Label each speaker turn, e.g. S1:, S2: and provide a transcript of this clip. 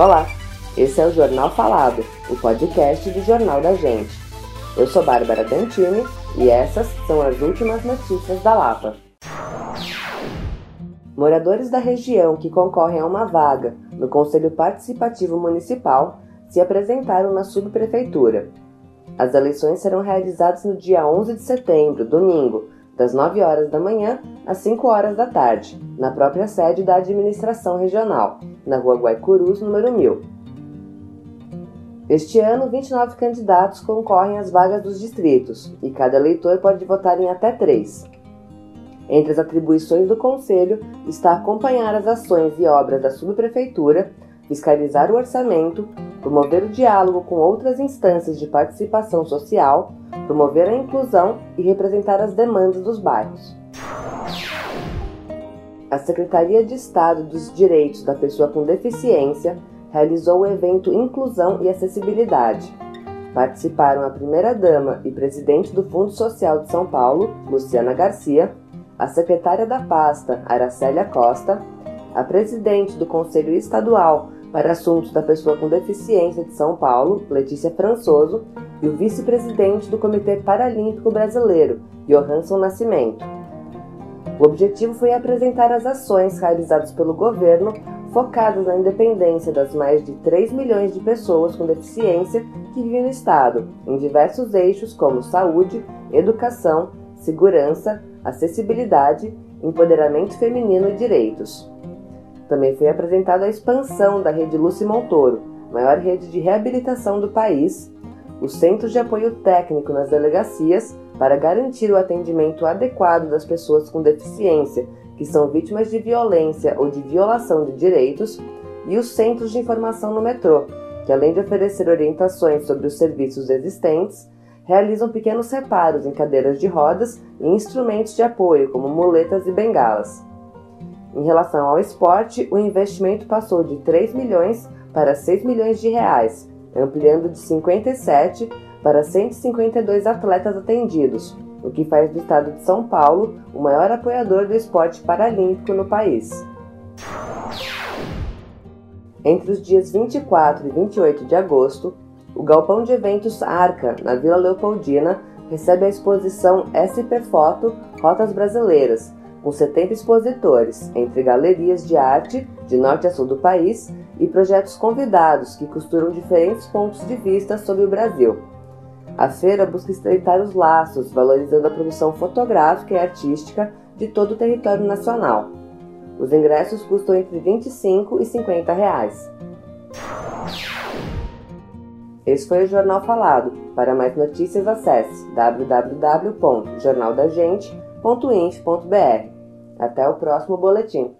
S1: Olá, esse é o Jornal Falado, o podcast do Jornal da Gente. Eu sou Bárbara Dantini e essas são as últimas notícias da Lapa. Moradores da região que concorrem a uma vaga no Conselho Participativo Municipal se apresentaram na subprefeitura. As eleições serão realizadas no dia 11 de setembro, domingo, das 9 horas da manhã às 5 horas da tarde, na própria sede da administração regional, na rua Guaicurus, número 1000. Este ano, 29 candidatos concorrem às vagas dos distritos e cada eleitor pode votar em até três. Entre as atribuições do Conselho está acompanhar as ações e obras da subprefeitura, fiscalizar o orçamento, promover o diálogo com outras instâncias de participação social, promover a inclusão e representar as demandas dos bairros. A Secretaria de Estado dos Direitos da Pessoa com Deficiência realizou o evento Inclusão e Acessibilidade. Participaram a primeira-dama e presidente do Fundo Social de São Paulo, Luciana Garcia, a secretária da pasta, Aracélia Costa, a presidente do Conselho Estadual para Assuntos da Pessoa com Deficiência de São Paulo, Letícia Françoso, e o vice-presidente do Comitê Paralímpico Brasileiro, Johansson Nascimento. O objetivo foi apresentar as ações realizadas pelo governo focadas na independência das mais de 3 milhões de pessoas com deficiência que vivem no Estado, em diversos eixos como saúde, educação, segurança, acessibilidade, empoderamento feminino e direitos. Também foi apresentada a expansão da rede Lucy Montoro, maior rede de reabilitação do país, os centros de apoio técnico nas delegacias para garantir o atendimento adequado das pessoas com deficiência que são vítimas de violência ou de violação de direitos, e os centros de informação no metrô, que além de oferecer orientações sobre os serviços existentes, realizam pequenos reparos em cadeiras de rodas e instrumentos de apoio, como muletas e bengalas. Em relação ao esporte, o investimento passou de 3 milhões para 6 milhões de reais, ampliando de 57 para 152 atletas atendidos, o que faz do estado de São Paulo o maior apoiador do esporte paralímpico no país. Entre os dias 24 e 28 de agosto, o galpão de eventos Arca, na Vila Leopoldina, recebe a exposição SP Foto Rotas Brasileiras, com 70 expositores, entre galerias de arte de norte a sul do país e projetos convidados que costuram diferentes pontos de vista sobre o Brasil. A feira busca estreitar os laços, valorizando a produção fotográfica e artística de todo o território nacional. Os ingressos custam entre 25 e 50 reais. Esse foi o Jornal Falado. Para mais notícias, acesse www.jornaldagente.inf.br. Até o próximo boletim.